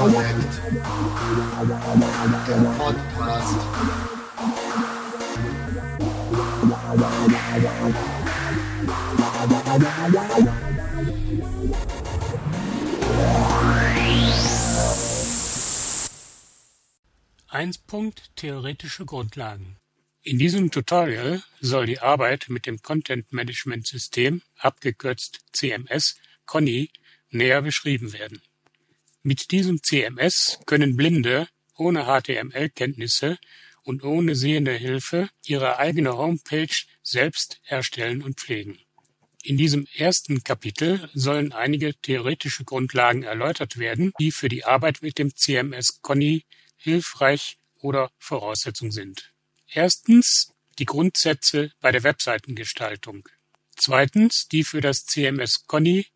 Connect. Der Podcast. Eins Punkt Theoretische Grundlagen. In diesem Tutorial soll die Arbeit mit dem Content Management System, abgekürzt CMS, Conny, näher beschrieben werden. Mit diesem CMS können Blinde ohne HTML-Kenntnisse und ohne sehende Hilfe ihre eigene Homepage selbst erstellen und pflegen. In diesem ersten Kapitel sollen einige theoretische Grundlagen erläutert werden, die für die Arbeit mit dem CMS Conny hilfreich oder Voraussetzung sind. Erstens die Grundsätze bei der Webseitengestaltung. Zweitens die für das CMS Conny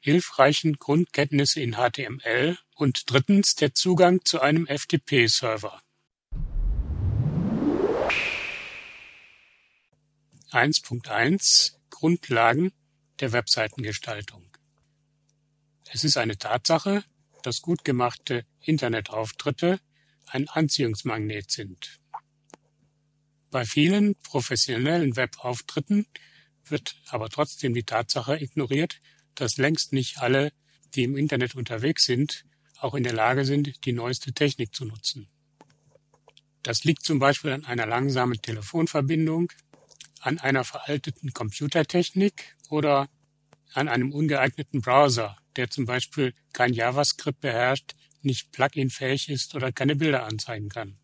hilfreichen Grundkenntnisse in HTML und drittens der Zugang zu einem FTP-Server. 1.1 Grundlagen der Webseitengestaltung. Es ist eine Tatsache, dass gut gemachte Internetauftritte ein Anziehungsmagnet sind. Bei vielen professionellen Webauftritten wird aber trotzdem die Tatsache ignoriert, dass längst nicht alle, die im Internet unterwegs sind, auch in der Lage sind, die neueste Technik zu nutzen. Das liegt zum Beispiel an einer langsamen Telefonverbindung, an einer veralteten Computertechnik oder an einem ungeeigneten Browser, der zum Beispiel kein JavaScript beherrscht, nicht plugin-fähig ist oder keine Bilder anzeigen kann.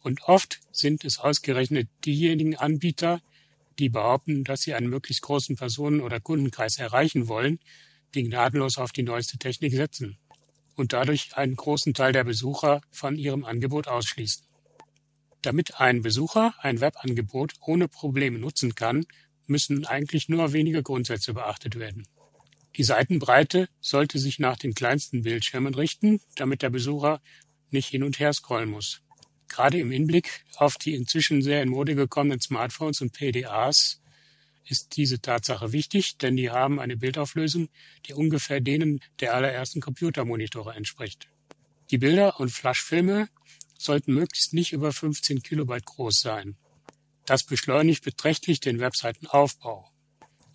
Und oft sind es ausgerechnet diejenigen Anbieter, die behaupten, dass sie einen möglichst großen Personen- oder Kundenkreis erreichen wollen, die gnadenlos auf die neueste Technik setzen und dadurch einen großen Teil der Besucher von ihrem Angebot ausschließen. Damit ein Besucher ein Webangebot ohne Probleme nutzen kann, müssen eigentlich nur wenige Grundsätze beachtet werden. Die Seitenbreite sollte sich nach den kleinsten Bildschirmen richten, damit der Besucher nicht hin und her scrollen muss. Gerade im Hinblick auf die inzwischen sehr in Mode gekommenen Smartphones und PDAs ist diese Tatsache wichtig, denn die haben eine Bildauflösung, die ungefähr denen der allerersten Computermonitore entspricht. Die Bilder und Flashfilme sollten möglichst nicht über 15 Kilobyte groß sein. Das beschleunigt beträchtlich den Webseitenaufbau.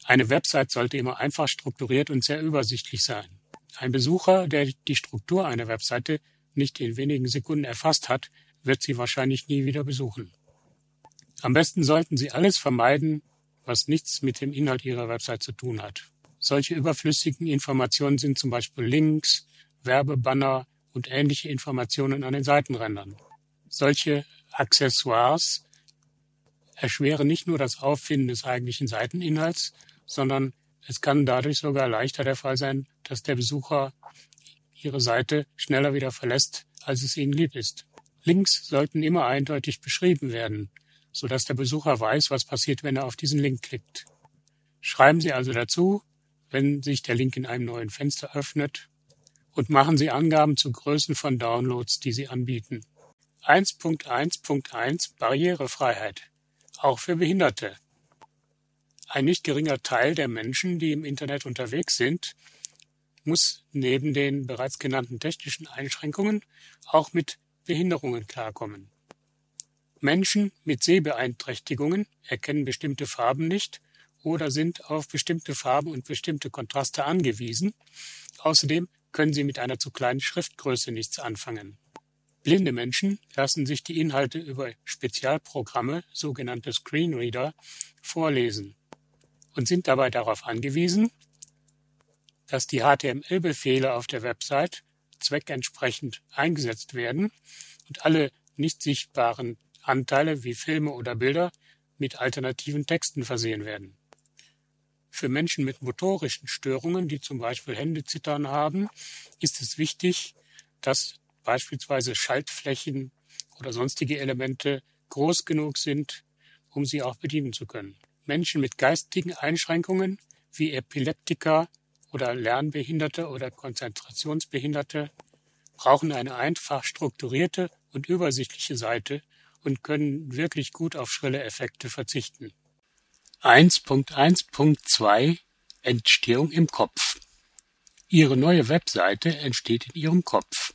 Eine Website sollte immer einfach strukturiert und sehr übersichtlich sein. Ein Besucher, der die Struktur einer Webseite nicht in wenigen Sekunden erfasst hat, wird sie wahrscheinlich nie wieder besuchen. Am besten sollten Sie alles vermeiden, was nichts mit dem Inhalt Ihrer Website zu tun hat. Solche überflüssigen Informationen sind zum Beispiel Links, Werbebanner und ähnliche Informationen an den Seitenrändern. Solche Accessoires erschweren nicht nur das Auffinden des eigentlichen Seiteninhalts, sondern es kann dadurch sogar leichter der Fall sein, dass der Besucher Ihre Seite schneller wieder verlässt, als es Ihnen lieb ist. Links sollten immer eindeutig beschrieben werden, so dass der Besucher weiß, was passiert, wenn er auf diesen Link klickt. Schreiben Sie also dazu, wenn sich der Link in einem neuen Fenster öffnet und machen Sie Angaben zu Größen von Downloads, die Sie anbieten. 1.1.1 Barrierefreiheit. Auch für Behinderte. Ein nicht geringer Teil der Menschen, die im Internet unterwegs sind, muss neben den bereits genannten technischen Einschränkungen auch mit Behinderungen klarkommen. Menschen mit Sehbeeinträchtigungen erkennen bestimmte Farben nicht oder sind auf bestimmte Farben und bestimmte Kontraste angewiesen. Außerdem können sie mit einer zu kleinen Schriftgröße nichts anfangen. Blinde Menschen lassen sich die Inhalte über Spezialprogramme, sogenannte Screenreader, vorlesen und sind dabei darauf angewiesen, dass die HTML-Befehle auf der Website zweckentsprechend eingesetzt werden und alle nicht sichtbaren Anteile wie Filme oder Bilder mit alternativen Texten versehen werden. Für Menschen mit motorischen Störungen, die zum Beispiel Händezittern haben, ist es wichtig, dass beispielsweise Schaltflächen oder sonstige Elemente groß genug sind, um sie auch bedienen zu können. Menschen mit geistigen Einschränkungen wie Epileptiker oder Lernbehinderte oder Konzentrationsbehinderte brauchen eine einfach strukturierte und übersichtliche Seite und können wirklich gut auf schrille Effekte verzichten. 1.1.2 Entstehung im Kopf Ihre neue Webseite entsteht in Ihrem Kopf.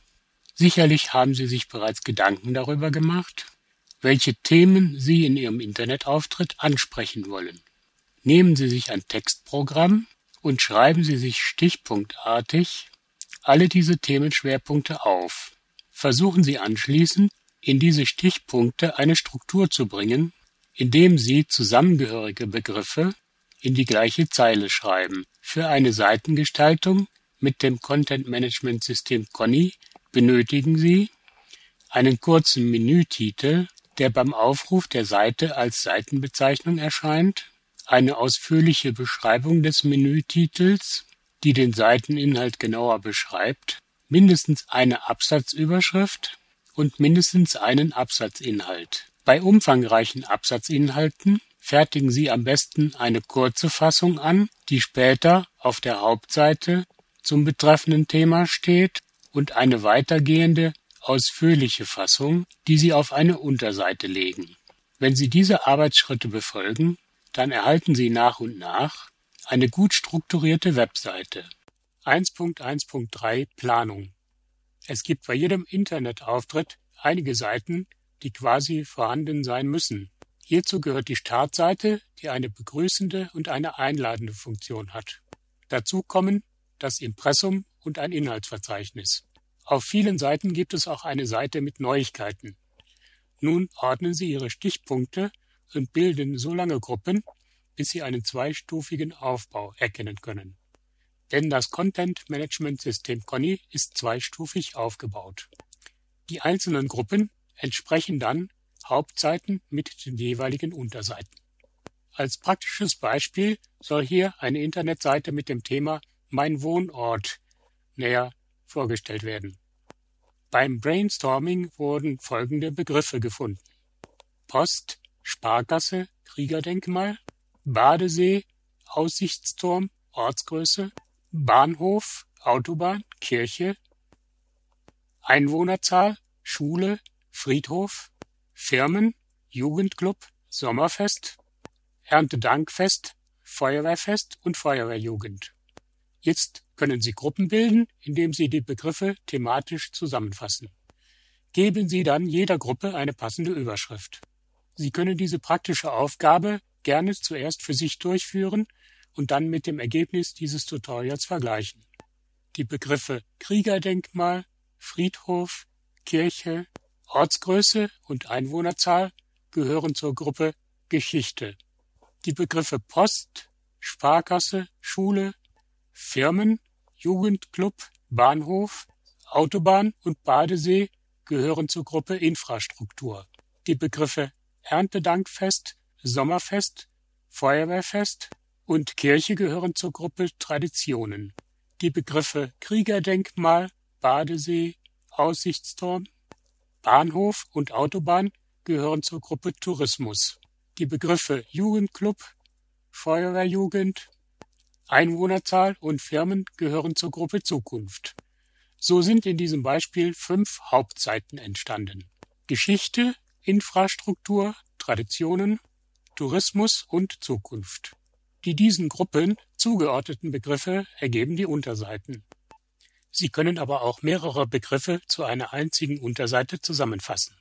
Sicherlich haben Sie sich bereits Gedanken darüber gemacht, welche Themen Sie in Ihrem Internetauftritt ansprechen wollen. Nehmen Sie sich ein Textprogramm und schreiben Sie sich stichpunktartig alle diese Themenschwerpunkte auf. Versuchen Sie anschließend, in diese Stichpunkte eine Struktur zu bringen, indem Sie zusammengehörige Begriffe in die gleiche Zeile schreiben. Für eine Seitengestaltung mit dem Content Management System Conny benötigen Sie einen kurzen Menütitel, der beim Aufruf der Seite als Seitenbezeichnung erscheint, eine ausführliche Beschreibung des Menütitels, die den Seiteninhalt genauer beschreibt, mindestens eine Absatzüberschrift und mindestens einen Absatzinhalt. Bei umfangreichen Absatzinhalten fertigen Sie am besten eine kurze Fassung an, die später auf der Hauptseite zum betreffenden Thema steht und eine weitergehende, ausführliche Fassung, die Sie auf eine Unterseite legen. Wenn Sie diese Arbeitsschritte befolgen, dann erhalten Sie nach und nach eine gut strukturierte Webseite. 1.1.3 Planung Es gibt bei jedem Internetauftritt einige Seiten, die quasi vorhanden sein müssen. Hierzu gehört die Startseite, die eine begrüßende und eine einladende Funktion hat. Dazu kommen das Impressum und ein Inhaltsverzeichnis. Auf vielen Seiten gibt es auch eine Seite mit Neuigkeiten. Nun ordnen Sie Ihre Stichpunkte und bilden so lange Gruppen, bis Sie einen zweistufigen Aufbau erkennen können. Denn das Content Management System Conny ist zweistufig aufgebaut. Die einzelnen Gruppen entsprechen dann Hauptseiten mit den jeweiligen Unterseiten. Als praktisches Beispiel soll hier eine Internetseite mit dem Thema mein Wohnort näher vorgestellt werden. Beim Brainstorming wurden folgende Begriffe gefunden. Post, Sparkasse, Kriegerdenkmal, Badesee, Aussichtsturm, Ortsgröße, Bahnhof, Autobahn, Kirche, Einwohnerzahl, Schule, Friedhof, Firmen, Jugendclub, Sommerfest, Erntedankfest, Feuerwehrfest und Feuerwehrjugend. Jetzt können Sie Gruppen bilden, indem Sie die Begriffe thematisch zusammenfassen. Geben Sie dann jeder Gruppe eine passende Überschrift. Sie können diese praktische Aufgabe gerne zuerst für sich durchführen und dann mit dem Ergebnis dieses Tutorials vergleichen. Die Begriffe Kriegerdenkmal, Friedhof, Kirche, Ortsgröße und Einwohnerzahl gehören zur Gruppe Geschichte. Die Begriffe Post, Sparkasse, Schule, Firmen, Jugendclub, Bahnhof, Autobahn und Badesee gehören zur Gruppe Infrastruktur. Die Begriffe Erntedankfest, Sommerfest, Feuerwehrfest und Kirche gehören zur Gruppe Traditionen. Die Begriffe Kriegerdenkmal, Badesee, Aussichtsturm, Bahnhof und Autobahn gehören zur Gruppe Tourismus. Die Begriffe Jugendclub, Feuerwehrjugend, Einwohnerzahl und Firmen gehören zur Gruppe Zukunft. So sind in diesem Beispiel fünf Hauptseiten entstanden. Geschichte, Infrastruktur, Traditionen, Tourismus und Zukunft. Die diesen Gruppen zugeordneten Begriffe ergeben die Unterseiten. Sie können aber auch mehrere Begriffe zu einer einzigen Unterseite zusammenfassen.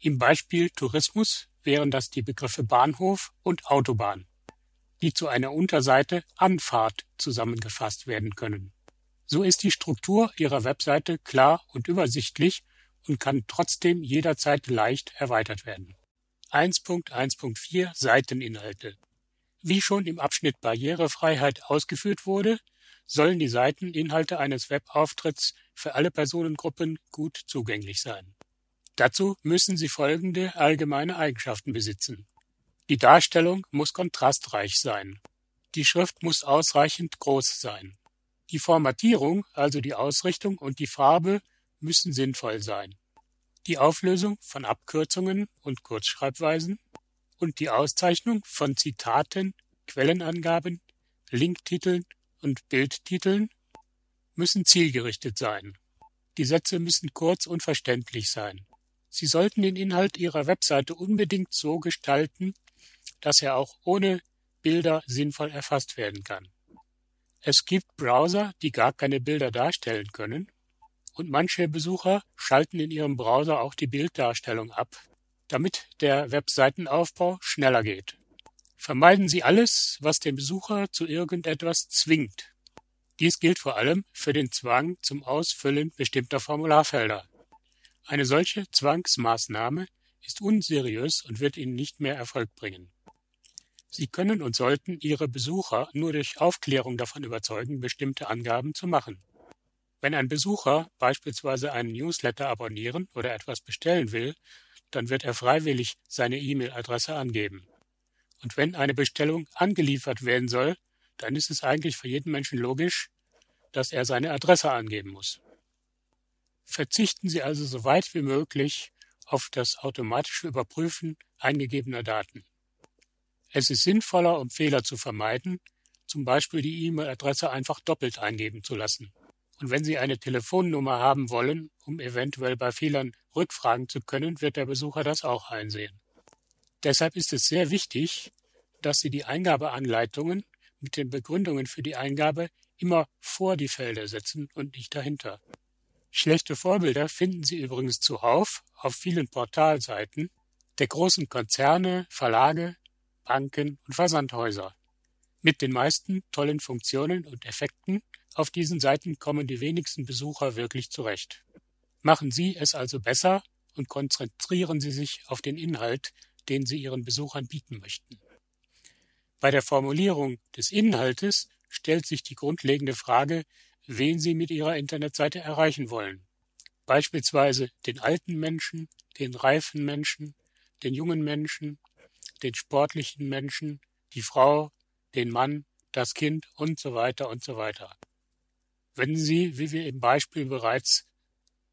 Im Beispiel Tourismus wären das die Begriffe Bahnhof und Autobahn die zu einer Unterseite Anfahrt zusammengefasst werden können. So ist die Struktur Ihrer Webseite klar und übersichtlich und kann trotzdem jederzeit leicht erweitert werden. 1.1.4 Seiteninhalte Wie schon im Abschnitt Barrierefreiheit ausgeführt wurde, sollen die Seiteninhalte eines Webauftritts für alle Personengruppen gut zugänglich sein. Dazu müssen sie folgende allgemeine Eigenschaften besitzen. Die Darstellung muss kontrastreich sein. Die Schrift muss ausreichend groß sein. Die Formatierung, also die Ausrichtung und die Farbe müssen sinnvoll sein. Die Auflösung von Abkürzungen und Kurzschreibweisen und die Auszeichnung von Zitaten, Quellenangaben, Linktiteln und Bildtiteln müssen zielgerichtet sein. Die Sätze müssen kurz und verständlich sein. Sie sollten den Inhalt Ihrer Webseite unbedingt so gestalten, dass er auch ohne Bilder sinnvoll erfasst werden kann. Es gibt Browser, die gar keine Bilder darstellen können, und manche Besucher schalten in ihrem Browser auch die Bilddarstellung ab, damit der Webseitenaufbau schneller geht. Vermeiden Sie alles, was den Besucher zu irgendetwas zwingt. Dies gilt vor allem für den Zwang zum Ausfüllen bestimmter Formularfelder. Eine solche Zwangsmaßnahme ist unseriös und wird Ihnen nicht mehr Erfolg bringen. Sie können und sollten Ihre Besucher nur durch Aufklärung davon überzeugen, bestimmte Angaben zu machen. Wenn ein Besucher beispielsweise einen Newsletter abonnieren oder etwas bestellen will, dann wird er freiwillig seine E-Mail-Adresse angeben. Und wenn eine Bestellung angeliefert werden soll, dann ist es eigentlich für jeden Menschen logisch, dass er seine Adresse angeben muss. Verzichten Sie also so weit wie möglich auf das automatische Überprüfen eingegebener Daten. Es ist sinnvoller, um Fehler zu vermeiden, zum Beispiel die E-Mail-Adresse einfach doppelt eingeben zu lassen. Und wenn Sie eine Telefonnummer haben wollen, um eventuell bei Fehlern rückfragen zu können, wird der Besucher das auch einsehen. Deshalb ist es sehr wichtig, dass Sie die Eingabeanleitungen mit den Begründungen für die Eingabe immer vor die Felder setzen und nicht dahinter. Schlechte Vorbilder finden Sie übrigens zuhauf auf vielen Portalseiten der großen Konzerne, Verlage, Banken und Versandhäuser. Mit den meisten tollen Funktionen und Effekten auf diesen Seiten kommen die wenigsten Besucher wirklich zurecht. Machen Sie es also besser und konzentrieren Sie sich auf den Inhalt, den Sie Ihren Besuchern bieten möchten. Bei der Formulierung des Inhaltes stellt sich die grundlegende Frage, wen Sie mit Ihrer Internetseite erreichen wollen. Beispielsweise den alten Menschen, den reifen Menschen, den jungen Menschen, den sportlichen Menschen, die Frau, den Mann, das Kind und so weiter und so weiter. Wenn Sie, wie wir im Beispiel bereits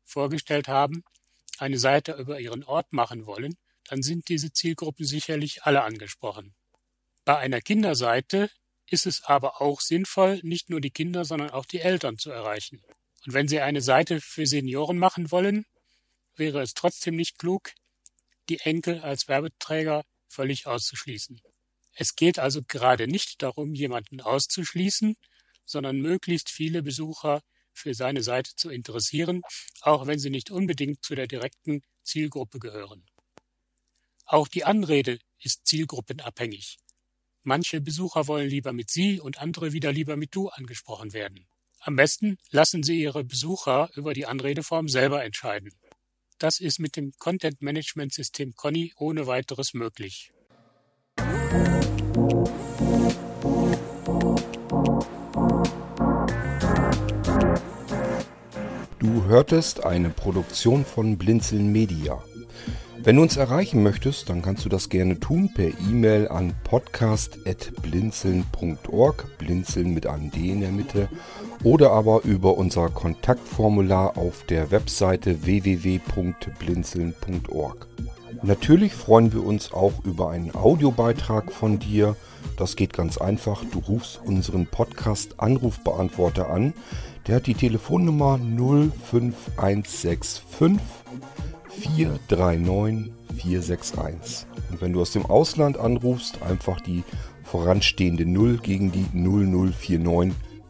vorgestellt haben, eine Seite über Ihren Ort machen wollen, dann sind diese Zielgruppen sicherlich alle angesprochen. Bei einer Kinderseite ist es aber auch sinnvoll, nicht nur die Kinder, sondern auch die Eltern zu erreichen. Und wenn Sie eine Seite für Senioren machen wollen, wäre es trotzdem nicht klug, die Enkel als Werbeträger völlig auszuschließen. Es geht also gerade nicht darum, jemanden auszuschließen, sondern möglichst viele Besucher für seine Seite zu interessieren, auch wenn sie nicht unbedingt zu der direkten Zielgruppe gehören. Auch die Anrede ist zielgruppenabhängig. Manche Besucher wollen lieber mit Sie und andere wieder lieber mit Du angesprochen werden. Am besten lassen Sie Ihre Besucher über die Anredeform selber entscheiden. Das ist mit dem Content Management System Conny ohne weiteres möglich. Du hörtest eine Produktion von Blinzeln Media. Wenn du uns erreichen möchtest, dann kannst du das gerne tun per E-Mail an podcast.blinzeln.org, blinzeln mit einem D in der Mitte, oder aber über unser Kontaktformular auf der Webseite www.blinzeln.org. Natürlich freuen wir uns auch über einen Audiobeitrag von dir. Das geht ganz einfach. Du rufst unseren Podcast Anrufbeantworter an. Der hat die Telefonnummer 05165 439 461. Und wenn du aus dem Ausland anrufst, einfach die voranstehende 0 gegen die 0049